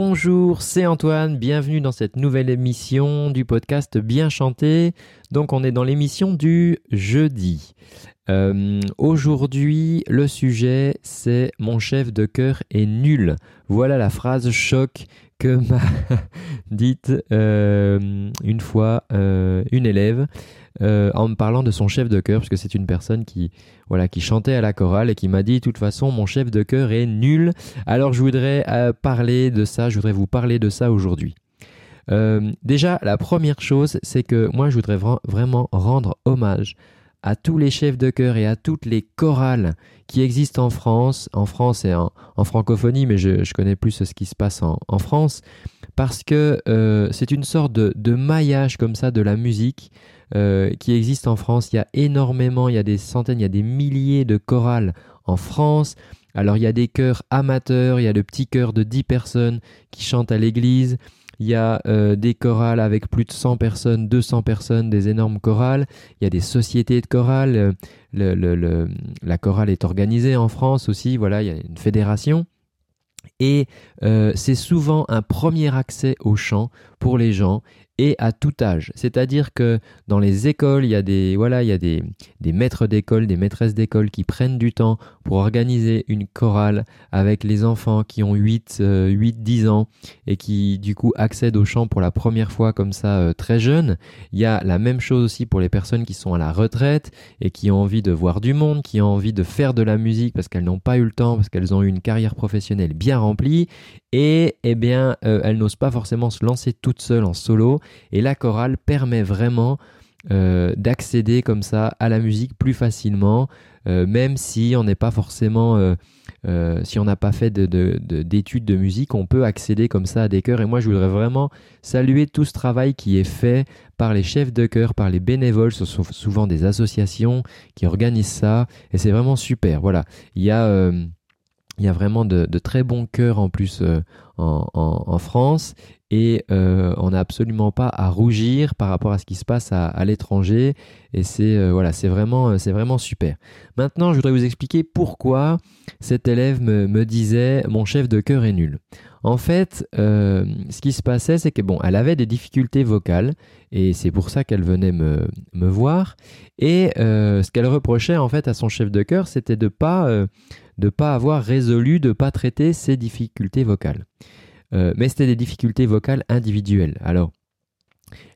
Bonjour, c'est Antoine, bienvenue dans cette nouvelle émission du podcast Bien chanté. Donc on est dans l'émission du jeudi. Euh, aujourd'hui, le sujet c'est Mon chef de cœur est nul. Voilà la phrase choc que m'a dite euh, une fois euh, une élève. Euh, en me parlant de son chef de chœur, parce que c'est une personne qui, voilà, qui chantait à la chorale et qui m'a dit, de toute façon, mon chef de chœur est nul. Alors je voudrais parler de ça, je voudrais vous parler de ça aujourd'hui. Déjà, la première chose, c'est que moi, je voudrais vraiment rendre hommage à tous les chefs de chœur et à toutes les chorales qui existent en France, en France et en, francophonie, mais je, connais plus ce qui se passe en, France, parce que c'est une sorte de, maillage comme ça de la musique euh, qui existent en France. Il y a énormément, il y a des centaines, il y a des milliers de chorales en France. Alors il y a des chœurs amateurs, il y a le petit chœur de 10 personnes qui chantent à l'église. Il y a euh, des chorales avec plus de 100 personnes, 200 personnes, des énormes chorales. Il y a des sociétés de chorales. Le, la chorale est organisée en France aussi. Voilà, il y a une fédération. Et euh, c'est souvent un premier accès au chant pour les gens et à tout âge. C'est-à-dire que dans les écoles, il y a des, voilà, il y a des, maîtres d'école, des maîtresses d'école qui prennent du temps pour organiser une chorale avec les enfants qui ont 8, 8 10 ans et qui du coup accèdent au chant pour la première fois comme ça euh, très jeune. Il y a la même chose aussi pour les personnes qui sont à la retraite et qui ont envie de voir du monde, qui ont envie de faire de la musique parce qu'elles n'ont pas eu le temps, parce qu'elles ont eu une carrière professionnelle bien remplie et eh bien euh, elles n'osent pas forcément se lancer toutes seules en solo et la chorale permet vraiment euh, d'accéder comme ça à la musique plus facilement, euh, même si on n'est pas forcément, si on n'a pas fait d'études de, de, musique, on peut accéder comme ça à des chœurs. Et moi, je voudrais vraiment saluer tout ce travail qui est fait par les chefs de chœur, par les bénévoles, ce sont souvent des associations qui organisent ça, et c'est vraiment super. Voilà, il y a il y a vraiment de, très bons chœurs en plus en, France et euh, on n'a absolument pas à rougir par rapport à ce qui se passe à, l'étranger et c'est euh, voilà c'est vraiment euh, c'est vraiment super. Maintenant je voudrais vous expliquer pourquoi cet élève me, disait mon chef de chœur est nul. En fait, ce qui se passait, c'est que bon, elle avait des difficultés vocales et c'est pour ça qu'elle venait me, me, voir. Et ce qu'elle reprochait en fait à son chef de chœur, c'était de pas de pas avoir résolu, de pas traiter ses difficultés vocales. Euh, mais c'était des difficultés vocales individuelles. Alors,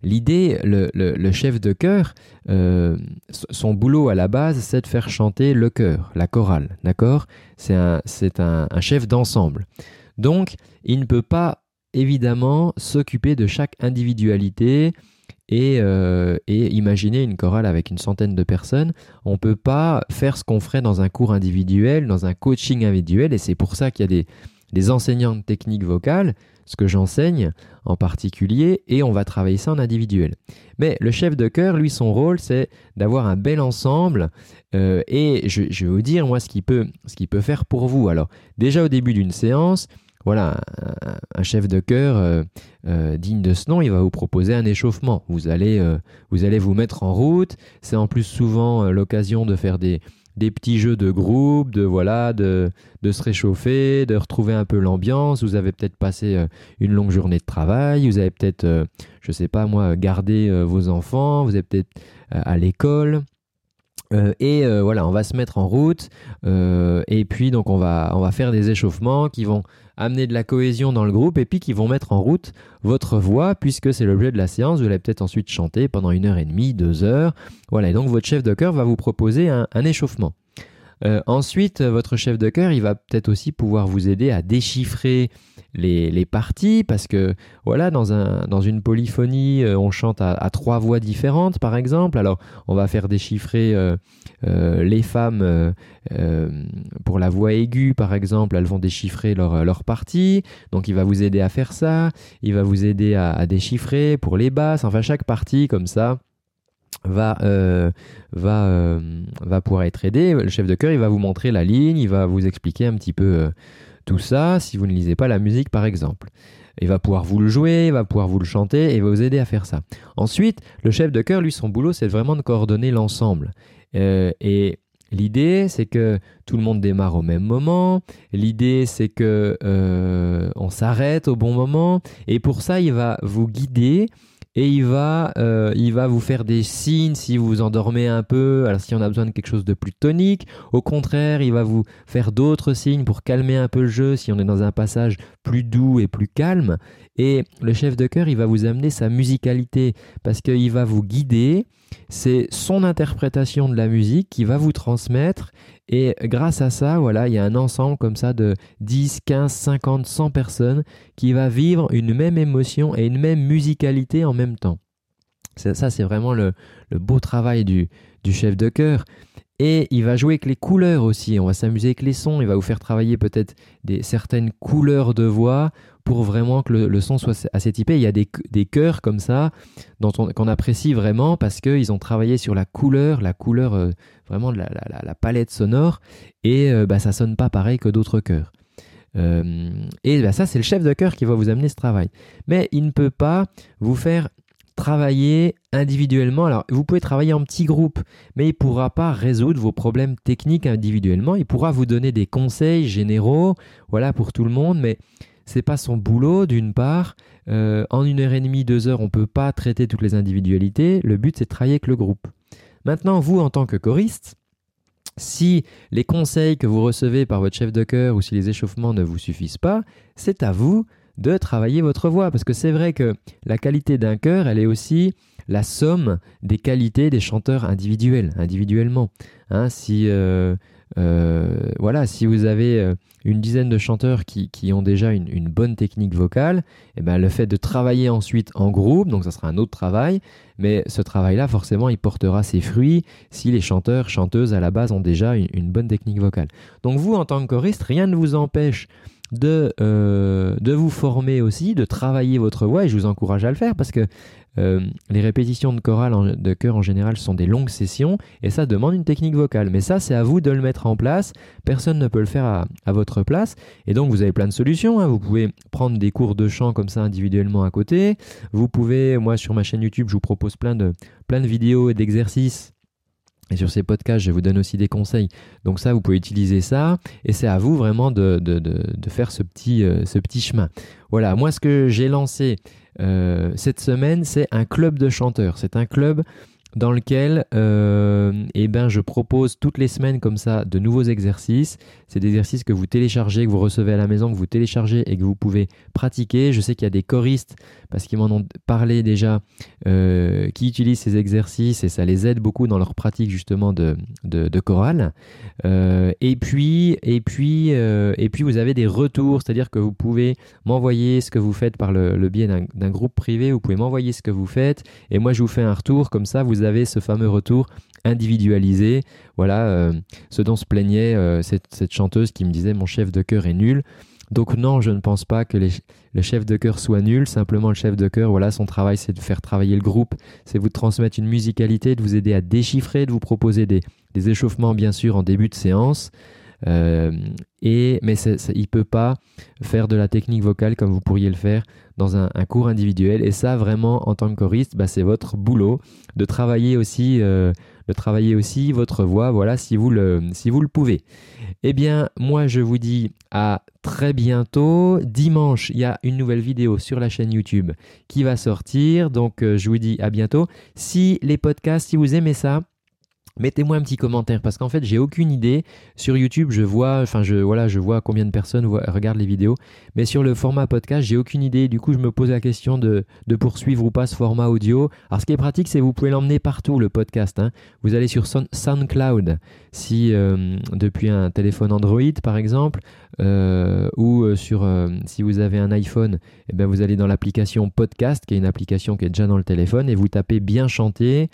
L'idée, le, chef de chœur, euh, son boulot à la base, c'est de faire chanter le chœur, la chorale, d'accord? C'est un, chef d'ensemble. Donc, il ne peut pas, évidemment, s'occuper de chaque individualité et, euh, imaginer une chorale avec une centaine de personnes. On ne peut pas faire ce qu'on ferait dans un cours individuel, dans un coaching individuel, et c'est pour ça qu'il y a des, enseignants de technique vocale, ce que j'enseigne en particulier, et on va travailler ça en individuel. Mais le chef de chœur, lui, son rôle, c'est d'avoir un bel ensemble, euh, et je, vais vous dire, moi, ce qu'il peut faire pour vous. Alors, déjà au début d'une séance, voilà, un, chef de chœur euh, euh, digne de ce nom, il va vous proposer un échauffement. Vous allez, vous allez vous mettre en route. C'est en plus souvent l'occasion de faire des, petits jeux de groupe, de voilà, de, se réchauffer, de retrouver un peu l'ambiance. Vous avez peut-être passé euh, une longue journée de travail, vous avez peut-être, euh, je sais pas moi, gardé euh, vos enfants, vous êtes peut-être à l'école. et voilà, on va se mettre en route. et puis donc on va faire des échauffements qui vont amener de la cohésion dans le groupe et puis qui vont mettre en route votre voix puisque c'est l'objet de la séance. Vous allez peut-être ensuite chanter pendant une heure et demie, deux heures. Voilà, et donc votre chef de chœur va vous proposer un, échauffement. Euh, ensuite, votre chef de chœur, il va peut-être aussi pouvoir vous aider à déchiffrer les, parties, parce que voilà, dans, un, dans une polyphonie, euh, on chante à, trois voix différentes, par exemple. Alors, on va faire déchiffrer euh, euh, les femmes pour la voix aiguë, par exemple, elles vont déchiffrer leur, partie. Donc, il va vous aider à faire ça. Il va vous aider à déchiffrer pour les basses. Enfin, chaque partie, comme ça va, va, va pouvoir être aidé. Le chef de chœur, il va vous montrer la ligne, il va vous expliquer un petit peu tout ça, si vous ne lisez pas la musique par exemple. Il va pouvoir vous le jouer, il va pouvoir vous le chanter et va vous aider à faire ça. Ensuite, le chef de chœur, lui, son boulot, c'est vraiment de coordonner l'ensemble. Euh, et l'idée, c'est que tout le monde démarre au même moment. L'idée, c'est que euh, on s'arrête au bon moment. Et pour ça, il va vous guider et il va, euh, il va vous faire des signes si vous vous endormez un peu, alors si on a besoin de quelque chose de plus tonique. Au contraire, il va vous faire d'autres signes pour calmer un peu le jeu si on est dans un passage plus doux et plus calme. Et le chef de chœur, il va vous amener sa musicalité parce qu'il va vous guider. C'est son interprétation de la musique qui va vous transmettre. Et grâce à ça, voilà, il y a un ensemble comme ça de 10, 15, 50, 100 personnes qui va vivre une même émotion et une même musicalité en même temps. Ça, c'est vraiment le, beau travail du, du chef de chœur. Et il va jouer avec les couleurs aussi. On va s'amuser avec les sons. Il va vous faire travailler peut-être certaines couleurs de voix pour vraiment que le, son soit assez typé. Il y a des, des chœurs comme ça qu'on apprécie vraiment parce qu'ils ont travaillé sur la couleur, la couleur euh, vraiment de la, palette sonore et euh, bah, ça sonne pas pareil que d'autres chœurs. Euh, et bah, ça, c'est le chef de chœur qui va vous amener ce travail. Mais il ne peut pas vous faire travailler individuellement. Alors, vous pouvez travailler en petits groupes, mais il ne pourra pas résoudre vos problèmes techniques individuellement. Il pourra vous donner des conseils généraux, voilà, pour tout le monde, mais c'est pas son boulot d'une part. Euh, en une heure et demie, deux heures, on peut pas traiter toutes les individualités. Le but, c'est de travailler avec le groupe. Maintenant, vous, en tant que choriste, si les conseils que vous recevez par votre chef de chœur ou si les échauffements ne vous suffisent pas, c'est à vous de travailler votre voix. Parce que c'est vrai que la qualité d'un chœur, elle est aussi la somme des qualités des chanteurs individuels, individuellement. Hein, euh, euh, voilà, si vous avez euh, une dizaine de chanteurs qui, ont déjà une, bonne technique vocale, et eh ben le fait de travailler ensuite en groupe, donc ça sera un autre travail, mais ce travail-là, forcément, il portera ses fruits si les chanteurs, chanteuses à la base ont déjà une, bonne technique vocale. Donc vous, en tant que choriste, rien ne vous empêche de, euh, de vous former aussi, de travailler votre voix, et je vous encourage à le faire parce que euh, les répétitions de chorale de chœur en général sont des longues sessions et ça demande une technique vocale. Mais ça, c'est à vous de le mettre en place. Personne ne peut le faire à, votre place. Et donc, vous avez plein de solutions. Hein. Vous pouvez prendre des cours de chant comme ça individuellement à côté. Vous pouvez, moi, sur ma chaîne YouTube, je vous propose plein de, plein de vidéos et d'exercices et sur ces podcasts, je vous donne aussi des conseils. Donc ça, vous pouvez utiliser ça. Et c'est à vous vraiment de, faire ce petit, euh, ce petit chemin. Voilà, moi ce que j'ai lancé, euh, cette semaine, c'est un club de chanteurs. C'est un club dans lequel euh, eh ben, je propose toutes les semaines comme ça de nouveaux exercices. C'est des exercices que vous téléchargez, que vous recevez à la maison, que vous téléchargez et que vous pouvez pratiquer. Je sais qu'il y a des choristes, parce qu'ils m'en ont parlé déjà, euh, qui utilisent ces exercices et ça les aide beaucoup dans leur pratique justement de, de, chorale. Euh, et, puis, et, puis, et puis vous avez des retours, c'est-à-dire que vous pouvez m'envoyer ce que vous faites par le, biais d'un groupe privé, vous pouvez m'envoyer ce que vous faites et moi je vous fais un retour comme ça, vous ce fameux retour individualisé. Voilà euh, ce dont se plaignait euh, cette, chanteuse qui me disait mon chef de chœur est nul. Donc non, je ne pense pas que le chef de chœur soit nul. Simplement, le chef de chœur, voilà, son travail, c'est de faire travailler le groupe, c'est vous transmettre une musicalité, de vous aider à déchiffrer, de vous proposer des, échauffements, bien sûr, en début de séance. Euh, et, mais il ne peut pas faire de la technique vocale comme vous pourriez le faire dans un, cours individuel. Et ça, vraiment, en tant que choriste, bah, c'est votre boulot de travailler aussi, euh, de travailler aussi votre voix. Voilà, si vous le, pouvez. Eh bien, moi, je vous dis à très bientôt. Dimanche, il y a une nouvelle vidéo sur la chaîne YouTube qui va sortir. Donc, euh, je vous dis à bientôt. Si les podcasts, si vous aimez ça, Mettez-moi un petit commentaire parce qu'en fait j'ai aucune idée. Sur YouTube je vois enfin je voilà je vois combien de personnes regardent les vidéos. Mais sur le format podcast j'ai aucune idée. Du coup je me pose la question de, poursuivre ou pas ce format audio. Alors ce qui est pratique c'est vous pouvez l'emmener partout le podcast hein. vous allez sur SoundCloud. Si euh, depuis un téléphone Android par exemple euh, ou euh, sur si vous avez un iPhone eh ben vous allez dans l'application podcast qui est une application qui est déjà dans le téléphone et vous tapez bien chanter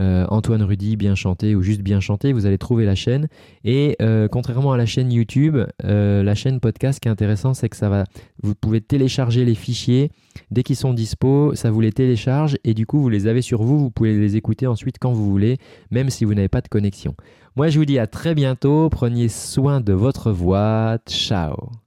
euh, Antoine Rudy bien chanté ou juste bien chanté, vous allez trouver la chaîne. Et euh, contrairement à la chaîne YouTube, euh, la chaîne podcast, ce qui est intéressant, c'est que ça va, vous pouvez télécharger les fichiers. Dès qu'ils sont dispo, ça vous les télécharge et du coup vous les avez sur vous, vous pouvez les écouter ensuite quand vous voulez, même si vous n'avez pas de connexion. Moi je vous dis à très bientôt, prenez soin de votre voix, ciao